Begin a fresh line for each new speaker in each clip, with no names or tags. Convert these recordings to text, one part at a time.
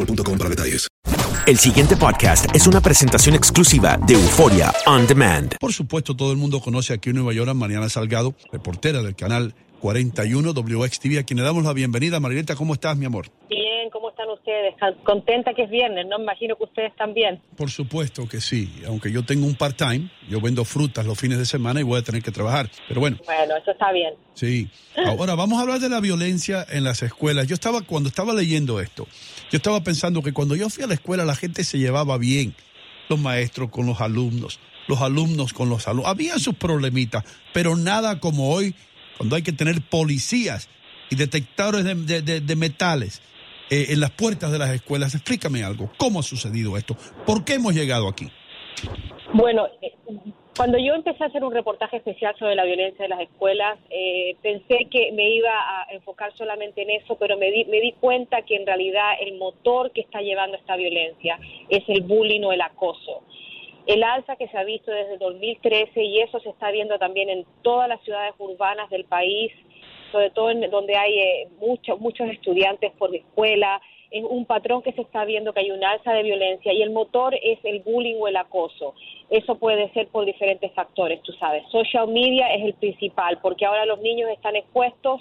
boostmobile.com para detalles.
El siguiente podcast es una presentación exclusiva de Euforia On Demand.
Por supuesto, todo el mundo conoce aquí en Nueva York a Mariana Salgado, reportera del canal 41 WXTV, a quien le damos la bienvenida. Marieta, ¿cómo estás, mi amor?
Bien, ¿cómo están ustedes? Contenta que es viernes, ¿no? Imagino que ustedes también.
Por supuesto que sí, aunque yo tengo un part-time, yo vendo frutas los fines de semana y voy a tener que trabajar. Pero bueno.
Bueno, eso está bien.
Sí. Ahora vamos a hablar de la violencia en las escuelas. Yo estaba, cuando estaba leyendo esto, yo estaba pensando que cuando yo fui a la escuela la gente se llevaba bien, los maestros con los alumnos, los alumnos con los alumnos. Había sus problemitas, pero nada como hoy, cuando hay que tener policías y detectores de, de- de- de metales eh, en las puertas de las escuelas. Explícame algo, ¿cómo ha sucedido esto? ¿Por qué hemos llegado aquí?
Bueno, eh, cuando yo empecé a hacer un reportaje especial sobre la violencia en las escuelas, eh, pensé que me iba a enfocar solamente en eso, pero me di, me di cuenta que en realidad el motor que está llevando esta violencia es el bullying o el acoso. El alza que se ha visto desde 2013 y eso se está viendo también en todas las ciudades urbanas del país, sobre todo en donde hay eh, muchos muchos estudiantes por escuela, es un patrón que se está viendo que hay un alza de violencia y el motor es el bullying o el acoso. Eso puede ser por diferentes factores, tú sabes. Social media es el principal porque ahora los niños están expuestos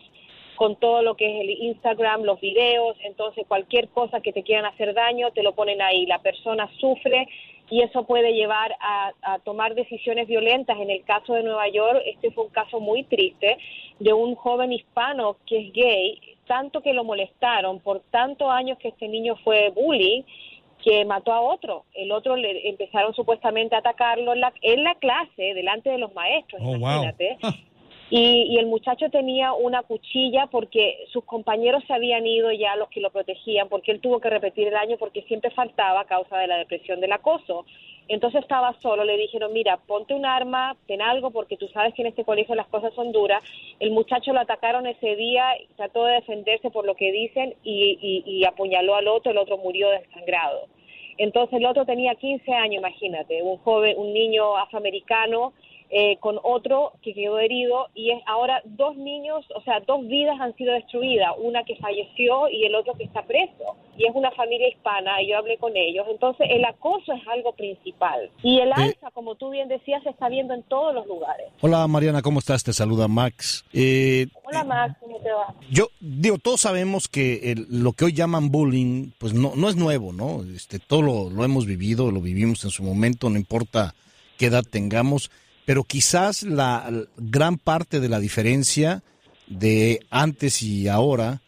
con todo lo que es el Instagram, los videos, entonces cualquier cosa que te quieran hacer daño te lo ponen ahí. La persona sufre y eso puede llevar a, a tomar decisiones violentas. En el caso de Nueva York, este fue un caso muy triste de un joven hispano que es gay, tanto que lo molestaron por tantos años que este niño fue bullying que mató a otro. El otro le empezaron supuestamente a atacarlo en la, en la clase, delante de los maestros,
Oh, wow.
Y, y el muchacho tenía una cuchilla porque sus compañeros se habían ido ya, los que lo protegían, porque él tuvo que repetir el año porque siempre faltaba a causa de la depresión del acoso. Entonces estaba solo, le dijeron, mira, ponte un arma, ten algo, porque tú sabes que en este colegio las cosas son duras. El muchacho lo atacaron ese día, trató de defenderse por lo que dicen y, y- y apuñaló al otro, el otro murió desangrado. Entonces el otro tenía 15 años, imagínate, un joven, un niño afroamericano eh, con otro que quedó herido y es ahora dos niños, o sea, dos vidas han sido destruidas, una que falleció y el otro que está preso. Y es una familia hispana y yo hablé con ellos. Entonces el acoso es algo principal. Y el alza, como tú bien decías, se está viendo en todos los lugares.
Hola Mariana, ¿cómo estás? Te saluda Max. Eh,
Hola Max, ¿cómo te va?
yo digo, todos sabemos que el- lo que hoy llaman bullying, pues no, no es nuevo, ¿no? Este, todo lo, lo hemos vivido, lo vivimos en su momento, no importa qué edad tengamos, pero quizás la, gran parte de la diferencia de antes y ahora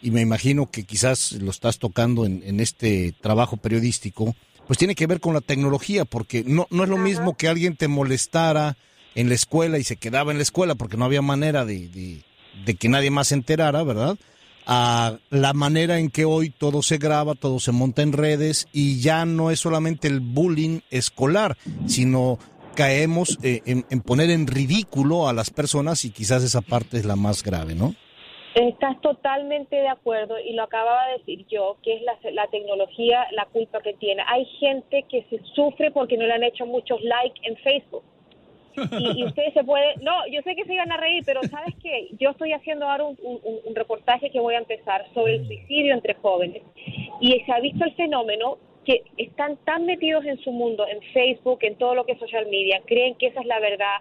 y me imagino que quizás lo estás tocando en, en este trabajo periodístico, pues tiene que ver con la tecnología, porque no, no es lo mismo que alguien te molestara en la escuela y se quedaba en la escuela porque no había manera de, de, de que nadie más se enterara, ¿verdad? A la manera en que hoy todo se graba, todo se monta en redes y ya no es solamente el bullying escolar, sino caemos eh, en, en poner en ridículo a las personas y quizás esa parte es la más grave, ¿no?
Estás totalmente de acuerdo y lo acababa de decir yo, que es la, la, tecnología la culpa que tiene. Hay gente que se sufre porque no le han hecho muchos likes en Facebook. Y, y ustedes se pueden, no, yo sé que se iban a reír, pero ¿sabes qué? Yo estoy haciendo ahora un, un, un reportaje que voy a empezar sobre el suicidio entre jóvenes y se ha visto el fenómeno que están tan metidos en su mundo, en Facebook, en todo lo que es social media, creen que esa es la verdad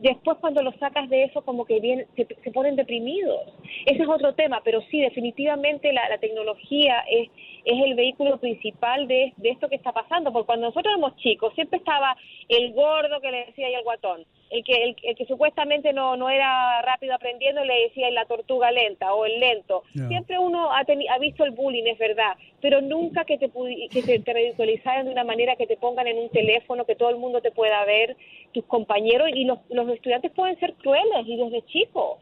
después cuando los sacas de eso como que bien se, ponen deprimidos. Ese es otro tema, pero sí, definitivamente la, tecnología es, es el vehículo principal de, de, esto que está pasando, porque cuando nosotros éramos chicos siempre estaba el gordo que le decía y el guatón, el que, el, el que supuestamente no, no era rápido aprendiendo le decía la tortuga lenta o el lento. Yeah. Siempre uno ha, ha, visto el bullying, es verdad, pero nunca que te, que te, te ridiculizaran de una manera que te pongan en un teléfono, que todo el mundo te pueda ver, tus compañeros, y los, los estudiantes pueden ser crueles y desde chicos.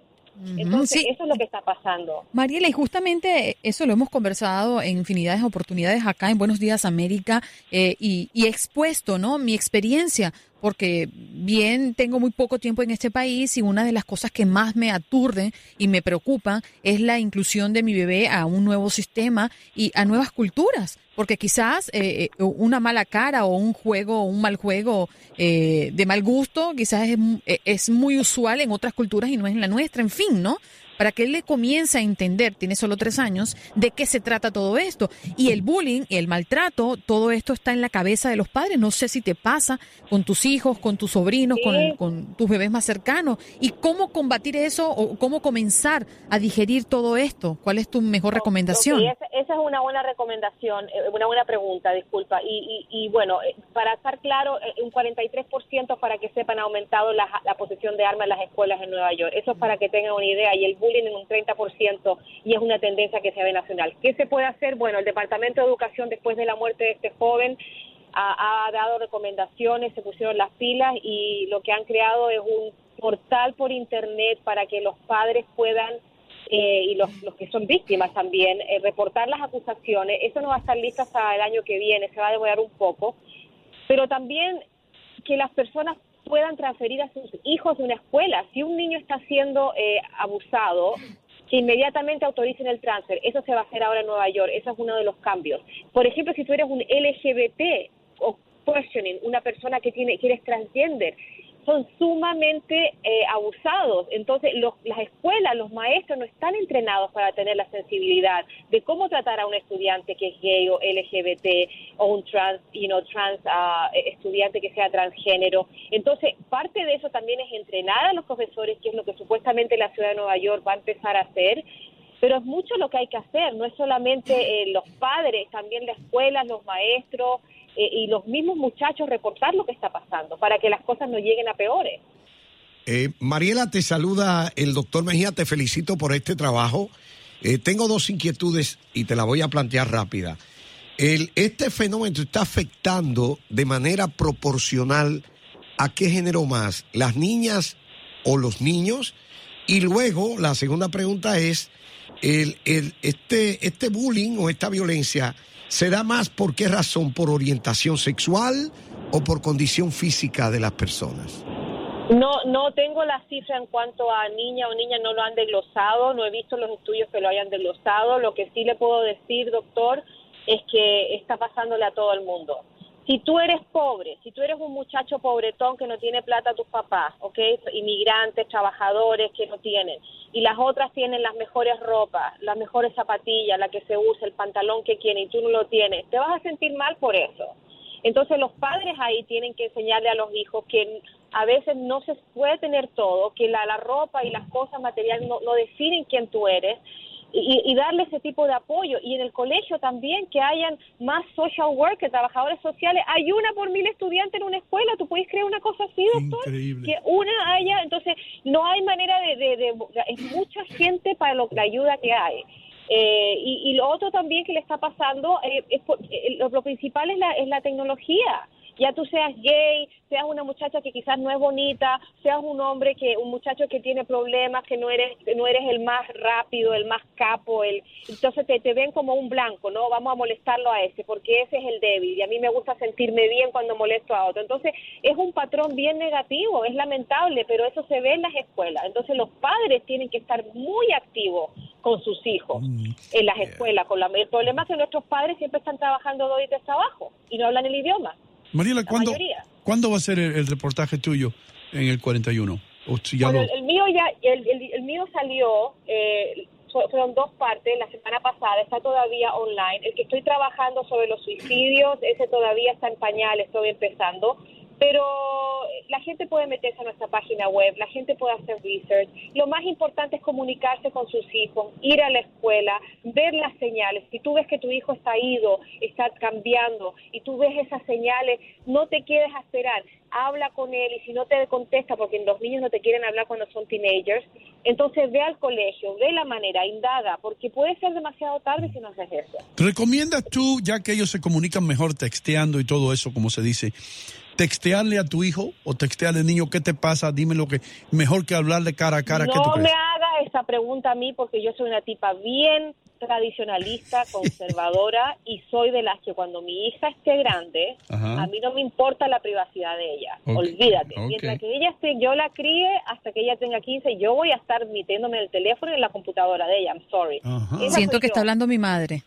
Entonces, sí. eso es lo que está pasando.
Mariela, y justamente eso lo hemos conversado en infinidades de oportunidades acá en Buenos Días América eh, y, y expuesto, ¿no? Mi experiencia porque bien tengo muy poco tiempo en este país y una de las cosas que más me aturde y me preocupa es la inclusión de mi bebé a un nuevo sistema y a nuevas culturas, porque quizás eh, una mala cara o un juego, un mal juego eh, de mal gusto, quizás es, es muy usual en otras culturas y no es en la nuestra, en fin, ¿no? Para que él le comience a entender, tiene solo tres años, de qué se trata todo esto. Y el bullying el maltrato, todo esto está en la cabeza de los padres. No sé si te pasa con tus hijos, con tus sobrinos, sí. con, con, tus bebés más cercanos. ¿Y cómo combatir eso o cómo comenzar a digerir todo esto? ¿Cuál es tu mejor recomendación?
Okay, esa, esa, es una buena recomendación, eh, una buena pregunta, disculpa. Y, y, y bueno, eh, para estar claro, eh, un 43% para que sepan ha aumentado la, la posesión de armas en las escuelas en Nueva York. Eso es para que tengan una idea. Y el bullying en un 30% y es una tendencia que se ve nacional. ¿Qué se puede hacer? Bueno, el Departamento de Educación después de la muerte de este joven ha, dado recomendaciones, se pusieron las pilas y lo que han creado es un portal por internet para que los padres puedan eh, y los, los, que son víctimas también, eh, reportar las acusaciones. Eso no va a estar listo hasta el año que viene, se va a demorar un poco. Pero también que las personas puedan transferir a sus hijos de una escuela. Si un niño está siendo eh, abusado, que inmediatamente autoricen el transfer. Eso se va a hacer ahora en Nueva York. Eso es uno de los cambios. Por ejemplo, si tú eres un LGBT o questioning, una persona que tiene que eres transgender, son sumamente eh, abusados. Entonces, los, las escuelas, los maestros no están entrenados para tener la sensibilidad de cómo tratar a un estudiante que es gay o LGBT o un trans, you know, trans uh, estudiante que sea transgénero. Entonces, parte de eso también es entrenar a los profesores, que es lo que supuestamente la ciudad de Nueva York va a empezar a hacer. Pero es mucho lo que hay que hacer, no es solamente eh, los padres, también las escuelas, los maestros, eh, y los mismos muchachos reportar lo que está pasando para que las cosas no lleguen a peores.
Eh, Mariela, te saluda el doctor Mejía, te felicito por este trabajo. Eh, tengo dos inquietudes y te la voy a plantear rápida. El, este fenómeno está afectando de manera proporcional a qué género más, las niñas o los niños. Y luego la segunda pregunta es, el, el, este, este bullying o esta violencia ¿Se da más por qué razón? ¿Por orientación sexual o por condición física de las personas?
No, no tengo la cifra en cuanto a niña o niña, no lo han desglosado, no he visto los estudios que lo hayan desglosado. Lo que sí le puedo decir, doctor, es que está pasándole a todo el mundo. Si tú eres pobre, si tú eres un muchacho pobretón que no tiene plata a tus papás, ¿ok? Inmigrantes, trabajadores que no tienen, y las otras tienen las mejores ropas, las mejores zapatillas, la que se usa, el pantalón que quieren y tú no lo tienes, te vas a sentir mal por eso. Entonces los padres ahí tienen que enseñarle a los hijos que a veces no se puede tener todo, que la, la ropa y las cosas materiales no, no definen quién tú eres, y, y, darle ese tipo de apoyo. Y en el colegio también que hayan más social workers, trabajadores sociales. Hay una por mil estudiantes en una escuela. ¿Tú puedes creer una cosa así, doctor?
Increíble.
Que una haya, entonces no hay manera de... de, de es mucha gente para lo, la ayuda que hay. Eh, y, y lo otro también que le está pasando, eh, es eh, lo, principal es la, es la tecnología. Ya tú seas gay, seas una muchacha que quizás no es bonita, seas un hombre que un muchacho que tiene problemas, que no eres no eres el más rápido, el más capo, el entonces te, te ven como un blanco, ¿no? Vamos a molestarlo a ese porque ese es el débil y a mí me gusta sentirme bien cuando molesto a otro. Entonces, es un patrón bien negativo, es lamentable, pero eso se ve en las escuelas. Entonces, los padres tienen que estar muy activos con sus hijos en las escuelas. Con la, el problema es que nuestros padres siempre están trabajando dos y tres trabajos y no hablan el idioma.
Mariela,
La
¿cuándo. ¿cuándo va a ser el, el reportaje tuyo en el 41? O si ya
Bueno,
lo-
el, el mío ya, el, el- el mío salió, eh, fu- fueron dos partes, la semana pasada, está todavía online. El que estoy trabajando sobre los suicidios, ese todavía está en pañal, estoy empezando. Pero la gente puede meterse a nuestra página web, la gente puede hacer research. Lo más importante es comunicarse con sus hijos, ir a la escuela, ver las señales. Si tú ves que tu hijo está ido, está cambiando y tú ves esas señales, no te quedes a esperar. Habla con él y si no te contesta, porque los niños no te quieren hablar cuando son teenagers, entonces ve al colegio, ve la manera, indaga, porque puede ser demasiado tarde si no haces eso.
¿Recomiendas tú, ya que ellos se comunican mejor texteando y todo eso, como se dice, textearle a tu hijo o textearle al niño qué te pasa? Dime lo que mejor que hablarle cara a cara. ¿Qué tú
no
crees?
me hagas esa pregunta a mí porque yo soy una tipa bien tradicionalista, conservadora y soy de las que cuando mi hija esté grande,
Ajá.
a mí no me importa la privacidad de ella.
Ok,
Olvídate. Mientras que ella esté, yo la críe hasta que ella tenga 15, yo voy a estar metiéndome en el teléfono y en la computadora de ella. I'm sorry.
Siento que está
yo.
hablando mi madre.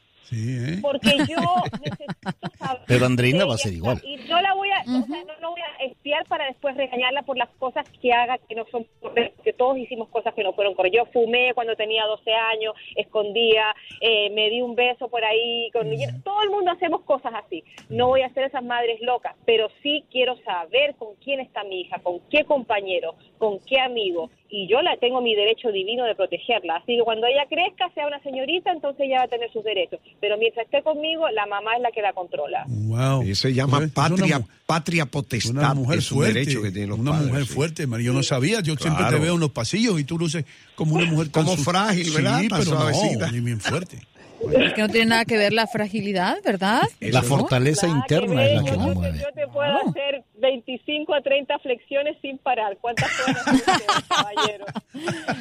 Porque yo necesito saber
Pero Andreina va a ser igual.
Y no la voy a, o sea, no, no voy a espiar para después regañarla por las cosas que haga que no son correctas, que todos hicimos cosas que no fueron correctas. Yo fumé cuando tenía 12 años, escondía, eh, me di un beso por ahí, con, todo el mundo hacemos cosas así. No voy a ser esas madres locas, pero sí quiero saber con quién está mi hija, con qué compañero, con qué amigo. Y yo la tengo mi derecho divino de protegerla. Así que cuando ella crezca, sea una señorita, entonces ella va a tener sus derechos. Pero mientras esté conmigo, la mamá es la que la controla.
Wow.
Y se llama
Es
patria,
una
patria potestad.
Una mujer
es un
fuerte.
derecho que tienen los
una
padres,
mujer
sí.
fuerte, María. Yo no sabía. Yo siempre te
Claro.
veo en los pasillos y tú luces como una mujer tan
Como
su-
frágil, ¿verdad?
Sí, pero no, ni bien fuerte.
Es que no tiene nada que ver la fragilidad, ¿verdad?
La fortaleza interna es la que
te-
mueve.
yo te puedo hacer 25 a 30 flexiones sin parar. ¿Cuántas ustedes, caballero?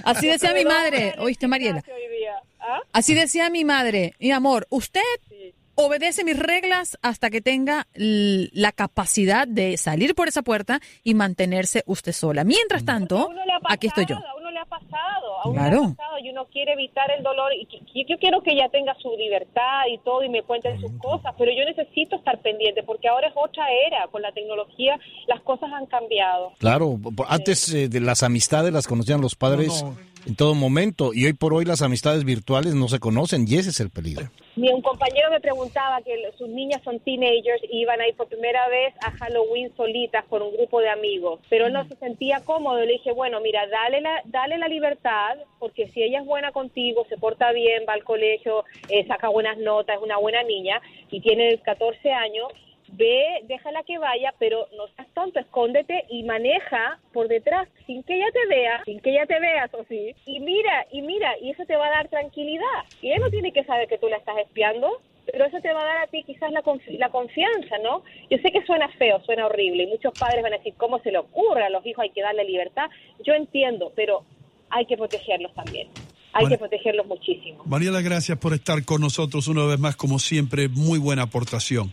Así decía mi madre, ¿oíste, Mariela?
Hoy día, ¿ah?
Así decía mi madre, mi amor, usted obedece mis reglas hasta que tenga la capacidad de salir por esa puerta y mantenerse usted sola. Mientras tanto, aquí estoy yo.
Ha pasado, a uno
Claro.
le ha pasado y uno quiere evitar el dolor. Y yo quiero que ella tenga su libertad y todo y me cuente sus cosas, pero yo necesito estar pendiente porque ahora es otra era. Con la tecnología las cosas han cambiado.
Claro, antes eh, de las amistades las conocían los padres en todo momento y hoy por hoy las amistades virtuales no se conocen y ese es el peligro.
Mi un compañero me preguntaba que sus niñas son teenagers y iban a ir por primera vez a Halloween solitas con un grupo de amigos, pero él no se sentía cómodo. Le dije, bueno, mira, dale la, dale la libertad, porque si ella es buena contigo, se porta bien, va al colegio, eh, saca buenas notas, es una buena niña y tiene 14 años, ve, déjala que vaya, pero no seas tonto, escóndete y maneja por detrás sin que ella te vea, sin que ella te vea, eso sí. Y mira, y mira, y eso te va a dar tranquilidad. Y ella no tiene que saber que tú la estás espiando, pero eso te va a dar a ti quizás la, confi- la confianza, ¿no? Yo sé que suena feo, suena horrible, y muchos padres van a decir, ¿cómo se le ocurre? A los hijos hay que darle libertad. Yo entiendo, pero hay que protegerlos también. Hay que protegerlos muchísimo.
Mariela, gracias por estar con nosotros una vez más, como siempre, muy buena aportación.